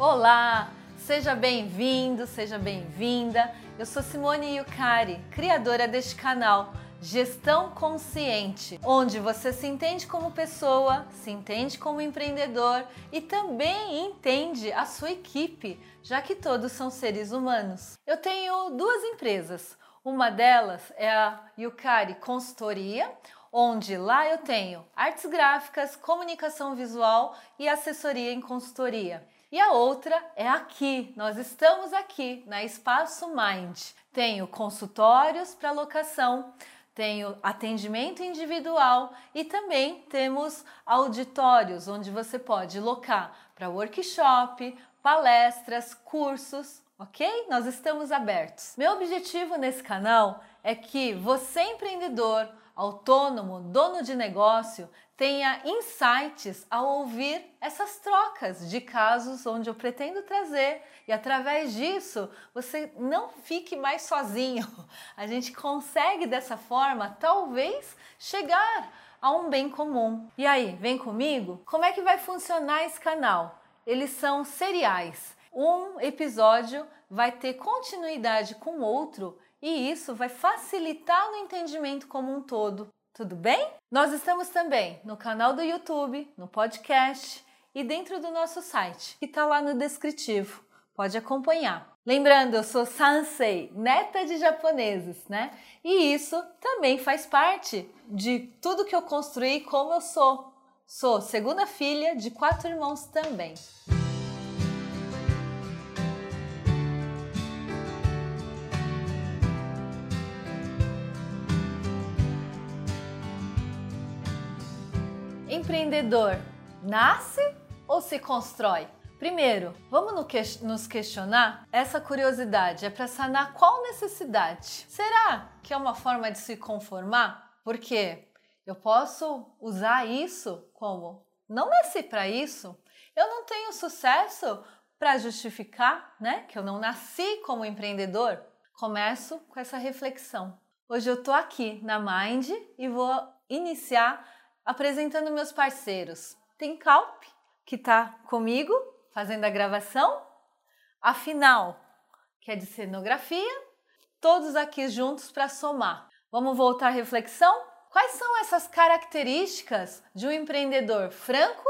Olá, seja bem-vindo, seja bem-vinda. Eu sou Simone Yukari, criadora deste canal Gestão Consciente, onde você se entende como pessoa, se entende como empreendedor e também entende a sua equipe, já que todos são seres humanos. Eu tenho duas empresas. Uma delas é a Yukari Consultoria, onde lá eu tenho artes gráficas, comunicação visual e assessoria em consultoria. E a outra é aqui, nós estamos aqui na Espaço Mind. Tenho consultórios para locação, tenho atendimento individual e também temos auditórios onde você pode locar para workshop, palestras, cursos, ok? Nós estamos abertos. Meu objetivo nesse canal é que você, empreendedor, autônomo, dono de negócio, tenha insights ao ouvir essas trocas de casos onde eu pretendo trazer e através disso você não fique mais sozinho. A gente consegue dessa forma talvez chegar a um bem comum. E aí, vem comigo? Como é que vai funcionar esse canal? Eles são seriais. Um episódio vai ter continuidade com outro e isso vai facilitar no entendimento como um todo. Tudo bem? Nós estamos também no canal do YouTube, no podcast e dentro do nosso site, que está lá no descritivo. Pode acompanhar. Lembrando, eu sou Sansei, neta de japoneses, né? E isso também faz parte de tudo que eu construí como eu sou. Sou segunda filha de quatro irmãos também. Empreendedor nasce ou se constrói? Primeiro, vamos nos questionar? Essa curiosidade é para sanar qual necessidade? Será que é uma forma de se conformar? Porque eu posso usar isso como não nasci para isso, eu não tenho sucesso para justificar, né, que eu não nasci como empreendedor. Começo com essa reflexão. Hoje eu tô aqui na Mind e vou iniciar apresentando meus parceiros. Tem Calp, que está comigo fazendo a gravação, a Final, que é de cenografia, todos aqui juntos para somar. Vamos voltar à reflexão? Quais são essas características de um empreendedor franco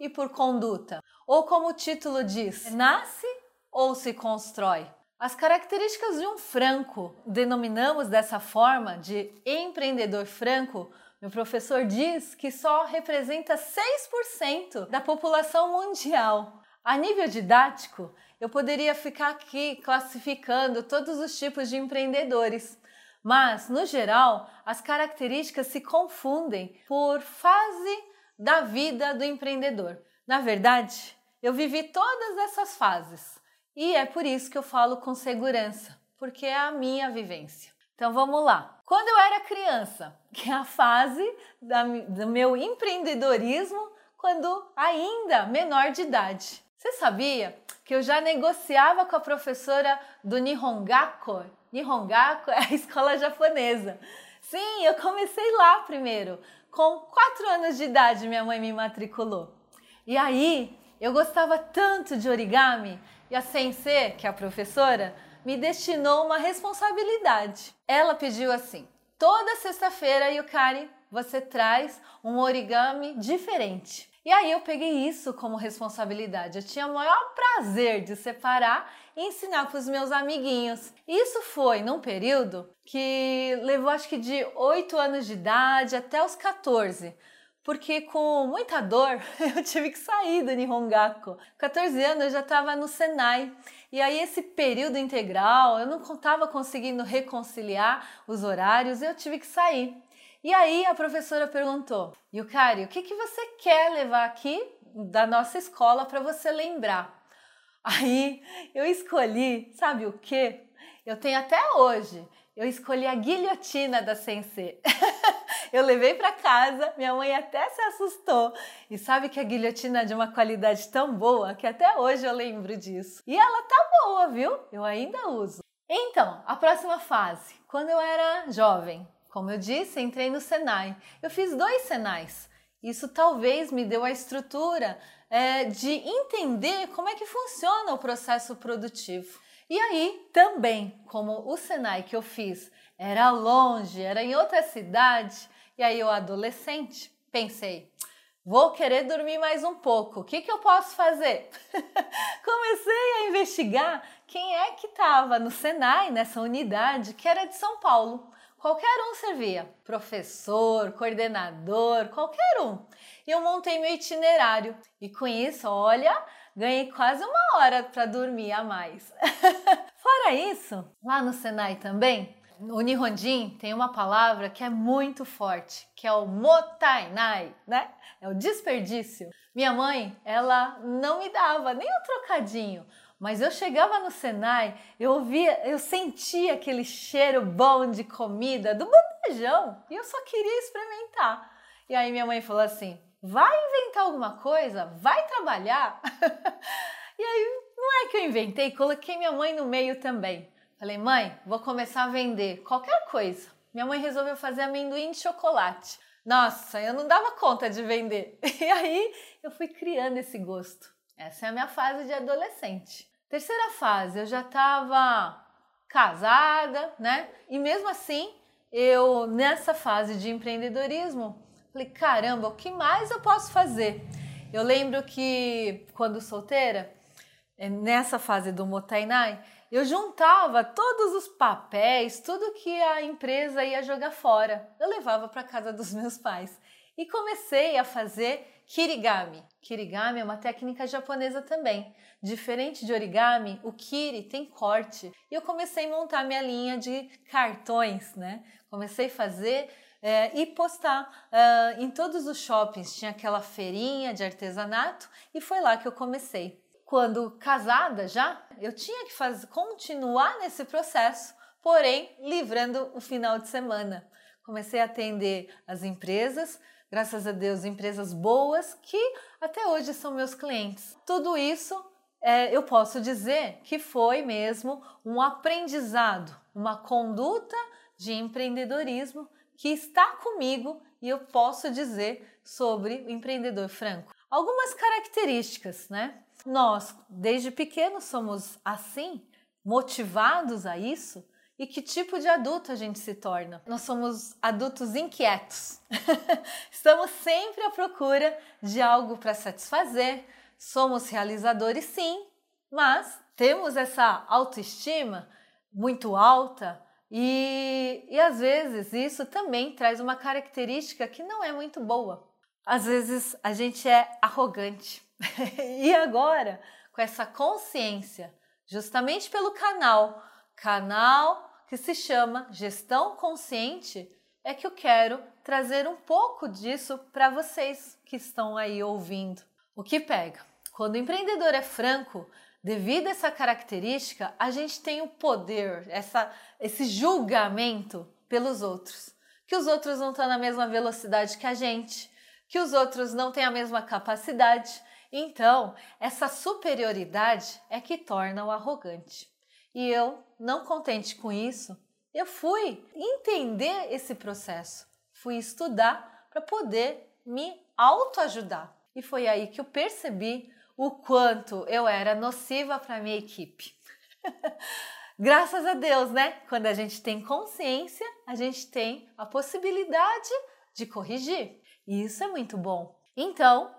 e por conduta? Ou como o título diz, nasce ou se constrói? As características de um franco, denominamos dessa forma de empreendedor franco, meu professor diz que só representa 6% da população mundial. A nível didático, eu poderia ficar aqui classificando todos os tipos de empreendedores, mas no geral, as características se confundem por fase da vida do empreendedor. Na verdade, eu vivi todas essas fases e é por isso que eu falo com segurança, porque é a minha vivência. Então vamos lá. Quando eu era criança, que é a fase da, do meu empreendedorismo, quando ainda menor de idade. Você sabia que eu já negociava com a professora do Nihongaku? Nihongaku é a escola japonesa. Sim, eu comecei lá primeiro. Com quatro anos de idade, minha mãe me matriculou. E aí, eu gostava tanto de origami e a sensei, que é a professora, me destinou uma responsabilidade. Ela pediu assim: toda sexta-feira, Yukari, você traz um origami diferente. E aí eu peguei isso como responsabilidade. Eu tinha o maior prazer de separar e ensinar para os meus amiguinhos. Isso foi num período que levou acho que de 8 anos de idade até os 14 porque com muita dor eu tive que sair do Nihongaku. 14 anos eu já estava no Senai. E aí esse período integral, eu não estava conseguindo reconciliar os horários, eu tive que sair. E aí a professora perguntou: "Yukari, o que que você quer levar aqui da nossa escola para você lembrar?" Aí eu escolhi, sabe o que? Eu tenho até hoje. Eu escolhi a guilhotina da Sensei. Eu levei para casa, minha mãe até se assustou. E sabe que a guilhotina é de uma qualidade tão boa que até hoje eu lembro disso. E ela tá boa, viu? Eu ainda uso. Então, a próxima fase, quando eu era jovem, como eu disse, entrei no Senai. Eu fiz dois Senais. Isso talvez me deu a estrutura é, de entender como é que funciona o processo produtivo. E aí também, como o Senai que eu fiz era longe, era em outra cidade, e aí eu adolescente pensei, vou querer dormir mais um pouco, o que, que eu posso fazer? Comecei a investigar quem é que estava no Senai, nessa unidade, que era de São Paulo. Qualquer um servia, professor, coordenador, qualquer um. E eu montei meu itinerário. E com isso, olha, ganhei quase uma hora para dormir a mais. Fora isso, lá no Senai também, no Nihonjin tem uma palavra que é muito forte, que é o motainai, né? É o desperdício. Minha mãe, ela não me dava nem um trocadinho, mas eu chegava no Senai, eu ouvia, eu sentia aquele cheiro bom de comida do bandejão e eu só queria experimentar. E aí minha mãe falou assim: vai inventar alguma coisa, vai trabalhar. e aí não é que eu inventei, coloquei minha mãe no meio também. Falei, mãe, vou começar a vender qualquer coisa. Minha mãe resolveu fazer amendoim de chocolate. Nossa, eu não dava conta de vender. E aí eu fui criando esse gosto. Essa é a minha fase de adolescente. Terceira fase, eu já estava casada, né? E mesmo assim, eu nessa fase de empreendedorismo, falei, caramba, o que mais eu posso fazer? Eu lembro que quando solteira, eh, nessa fase do Motainai, eu juntava todos os papéis, tudo que a empresa ia jogar fora. Eu levava para casa dos meus pais e comecei a fazer kirigami. Kirigami é uma técnica japonesa também. Diferente de origami, o kiri tem corte. E eu comecei a montar minha linha de cartões, né? Comecei a fazer é, e postar uh, em todos os shoppings. Tinha aquela feirinha de artesanato e foi lá que eu comecei quando casada já, eu tinha que fazer, continuar nesse processo, porém livrando o final de semana. Comecei a atender as empresas, graças a Deus, empresas boas que até hoje são meus clientes. Tudo isso é, eu posso dizer que foi mesmo um aprendizado, uma conduta de empreendedorismo que está comigo e eu posso dizer sobre o empreendedor franco. Algumas características, né? Nós, desde pequenos, somos assim, motivados a isso? E que tipo de adulto a gente se torna? Nós somos adultos inquietos. Estamos sempre à procura de algo para satisfazer. Somos realizadores, sim, mas temos essa autoestima muito alta e, e às vezes isso também traz uma característica que não é muito boa. Às vezes a gente é arrogante. e agora, com essa consciência, justamente pelo canal, canal que se chama Gestão Consciente, é que eu quero trazer um pouco disso para vocês que estão aí ouvindo. O que pega? Quando o empreendedor é franco, devido a essa característica, a gente tem o poder, essa, esse julgamento pelos outros. Que os outros não estão na mesma velocidade que a gente, que os outros não têm a mesma capacidade, então, essa superioridade é que torna o arrogante. E eu, não contente com isso, eu fui entender esse processo, fui estudar para poder me autoajudar. E foi aí que eu percebi o quanto eu era nociva para minha equipe. Graças a Deus, né? Quando a gente tem consciência, a gente tem a possibilidade de corrigir. E isso é muito bom. Então,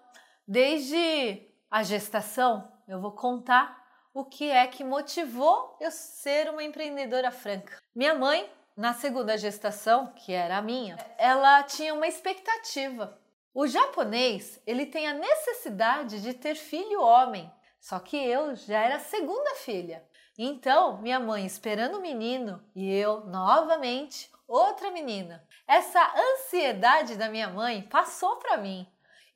Desde a gestação, eu vou contar o que é que motivou eu ser uma empreendedora franca. Minha mãe, na segunda gestação, que era a minha, ela tinha uma expectativa. O japonês, ele tem a necessidade de ter filho homem, só que eu já era a segunda filha. Então, minha mãe esperando o menino e eu novamente outra menina. Essa ansiedade da minha mãe passou para mim.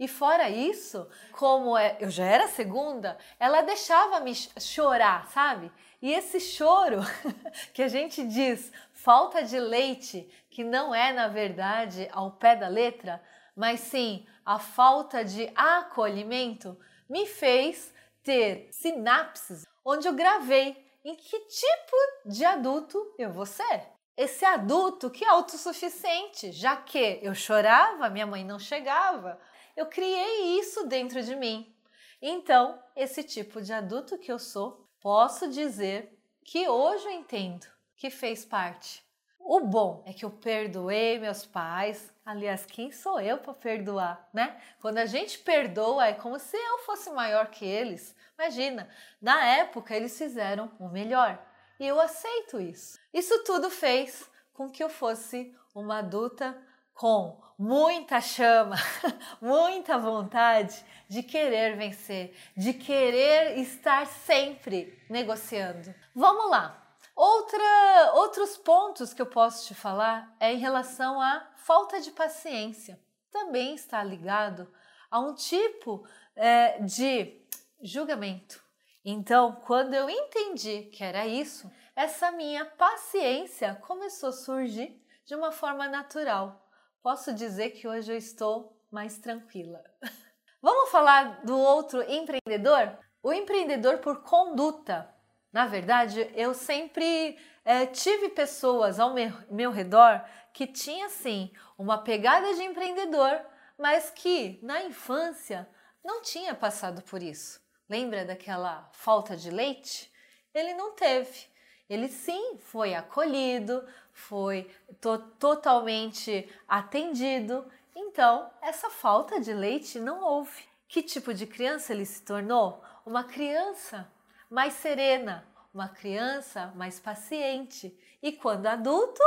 E fora isso, como é, eu já era segunda, ela deixava me chorar, sabe? E esse choro que a gente diz falta de leite, que não é na verdade ao pé da letra, mas sim a falta de acolhimento, me fez ter sinapses onde eu gravei em que tipo de adulto eu vou ser. Esse adulto que é autossuficiente, já que eu chorava, minha mãe não chegava, eu criei isso dentro de mim. Então, esse tipo de adulto que eu sou, posso dizer que hoje eu entendo que fez parte. O bom é que eu perdoei meus pais. Aliás, quem sou eu para perdoar, né? Quando a gente perdoa, é como se eu fosse maior que eles. Imagina, na época eles fizeram o melhor e eu aceito isso. Isso tudo fez com que eu fosse uma adulta com muita chama, muita vontade de querer vencer, de querer estar sempre negociando. Vamos lá. Outra, outros pontos que eu posso te falar é em relação à falta de paciência. Também está ligado a um tipo é, de julgamento. Então, quando eu entendi que era isso, essa minha paciência começou a surgir de uma forma natural posso dizer que hoje eu estou mais tranquila. Vamos falar do outro empreendedor? O empreendedor por conduta. Na verdade, eu sempre é, tive pessoas ao meu, meu redor que tinha sim uma pegada de empreendedor, mas que na infância não tinha passado por isso. Lembra daquela falta de leite? Ele não teve. Ele sim foi acolhido, foi to totalmente atendido. Então, essa falta de leite não houve. Que tipo de criança ele se tornou? Uma criança mais serena, uma criança mais paciente. E quando adulto,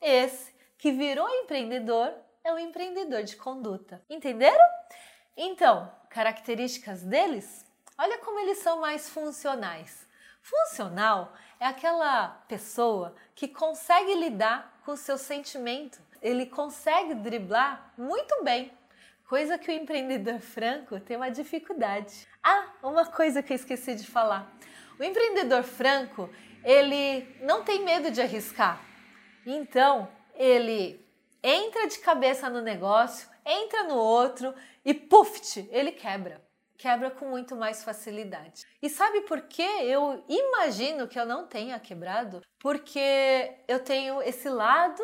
esse que virou empreendedor é um empreendedor de conduta. Entenderam? Então, características deles? Olha como eles são mais funcionais. Funcional é aquela pessoa que consegue lidar com o seu sentimento, ele consegue driblar muito bem, coisa que o empreendedor franco tem uma dificuldade. Ah, uma coisa que eu esqueci de falar. O empreendedor franco, ele não tem medo de arriscar. Então, ele entra de cabeça no negócio, entra no outro e puff, ele quebra quebra com muito mais facilidade. E sabe por que eu imagino que eu não tenha quebrado? Porque eu tenho esse lado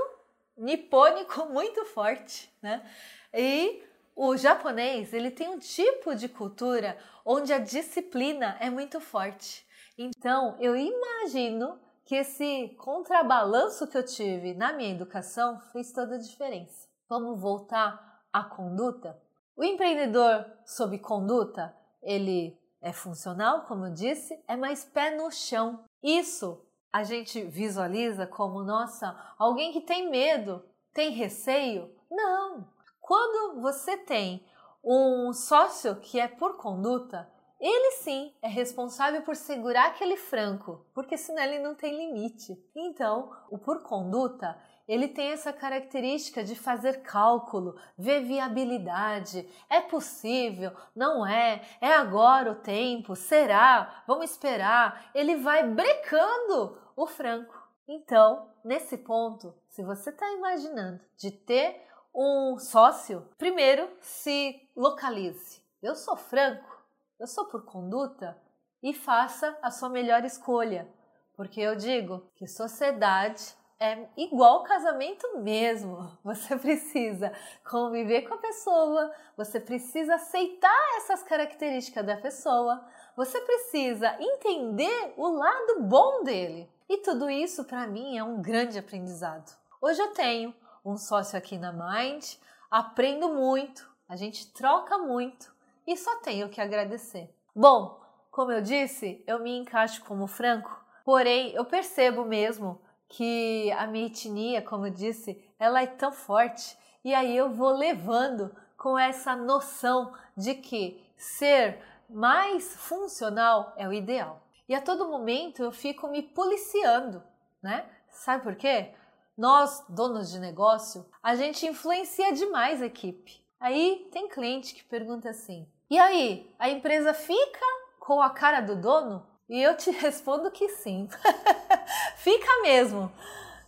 nipônico muito forte, né? E o japonês, ele tem um tipo de cultura onde a disciplina é muito forte. Então, eu imagino que esse contrabalanço que eu tive na minha educação fez toda a diferença. Vamos voltar à conduta? O empreendedor sob conduta, ele é funcional, como eu disse, é mais pé no chão. Isso a gente visualiza como, nossa, alguém que tem medo, tem receio? Não! Quando você tem um sócio que é por conduta, ele sim é responsável por segurar aquele franco, porque senão ele não tem limite. Então, o por conduta, ele tem essa característica de fazer cálculo, ver viabilidade. É possível? Não é? É agora o tempo? Será? Vamos esperar. Ele vai brecando o franco. Então, nesse ponto, se você está imaginando de ter um sócio, primeiro se localize. Eu sou franco, eu sou por conduta e faça a sua melhor escolha, porque eu digo que sociedade é igual casamento mesmo. Você precisa conviver com a pessoa, você precisa aceitar essas características da pessoa, você precisa entender o lado bom dele. E tudo isso para mim é um grande aprendizado. Hoje eu tenho um sócio aqui na Mind, aprendo muito, a gente troca muito e só tenho que agradecer. Bom, como eu disse, eu me encaixo como franco, porém eu percebo mesmo que a minha etnia, como eu disse, ela é tão forte e aí eu vou levando com essa noção de que ser mais funcional é o ideal. E a todo momento eu fico me policiando, né? Sabe por quê? Nós, donos de negócio, a gente influencia demais a equipe. Aí tem cliente que pergunta assim: "E aí, a empresa fica com a cara do dono?" E eu te respondo que sim. Fica mesmo,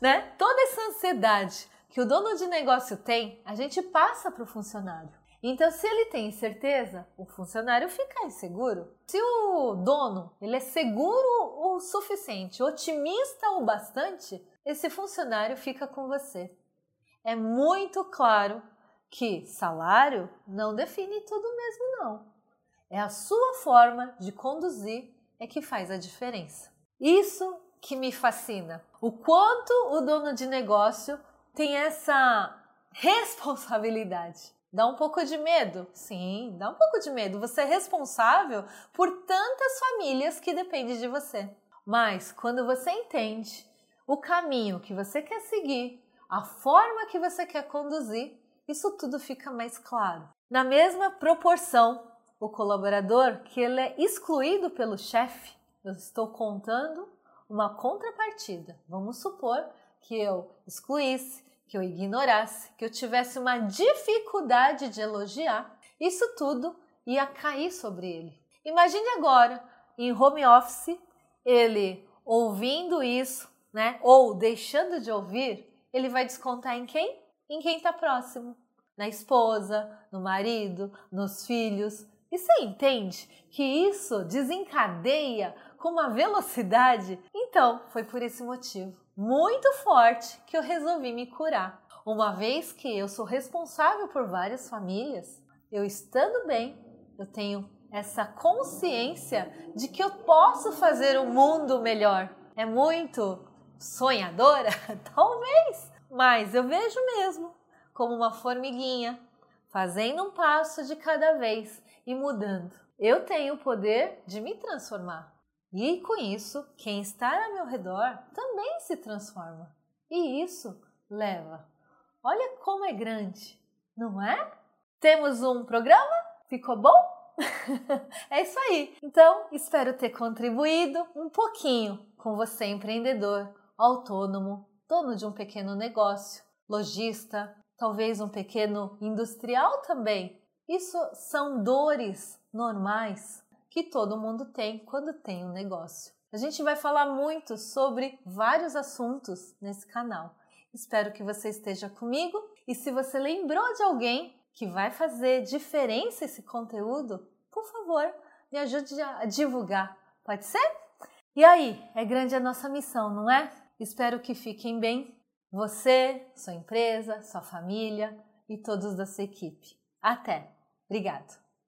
né? Toda essa ansiedade que o dono de negócio tem, a gente passa para o funcionário. Então, se ele tem certeza, o funcionário fica inseguro. Se o dono ele é seguro o suficiente, otimista o bastante, esse funcionário fica com você. É muito claro que salário não define tudo mesmo não. É a sua forma de conduzir é que faz a diferença. Isso que me fascina. O quanto o dono de negócio tem essa responsabilidade. Dá um pouco de medo? Sim, dá um pouco de medo. Você é responsável por tantas famílias que dependem de você. Mas quando você entende o caminho que você quer seguir, a forma que você quer conduzir, isso tudo fica mais claro. Na mesma proporção, o colaborador que ele é excluído pelo chefe, eu estou contando uma contrapartida. Vamos supor que eu excluísse, que eu ignorasse, que eu tivesse uma dificuldade de elogiar, isso tudo ia cair sobre ele. Imagine agora, em home office, ele ouvindo isso, né? Ou deixando de ouvir, ele vai descontar em quem? Em quem está próximo. Na esposa, no marido, nos filhos. E você entende que isso desencadeia com uma velocidade? Então, foi por esse motivo muito forte que eu resolvi me curar. Uma vez que eu sou responsável por várias famílias, eu estando bem, eu tenho essa consciência de que eu posso fazer um mundo melhor. É muito sonhadora? Talvez, mas eu vejo mesmo como uma formiguinha, fazendo um passo de cada vez e mudando. Eu tenho o poder de me transformar. E com isso, quem está ao meu redor também se transforma. E isso leva. Olha como é grande, não é? Temos um programa? Ficou bom? é isso aí. Então, espero ter contribuído um pouquinho com você, empreendedor, autônomo, dono de um pequeno negócio, lojista, talvez um pequeno industrial também. Isso são dores normais que todo mundo tem quando tem um negócio. A gente vai falar muito sobre vários assuntos nesse canal. Espero que você esteja comigo e se você lembrou de alguém que vai fazer diferença esse conteúdo, por favor, me ajude a divulgar. Pode ser? E aí, é grande a nossa missão, não é? Espero que fiquem bem. Você, sua empresa, sua família e todos da sua equipe. Até! Obrigado!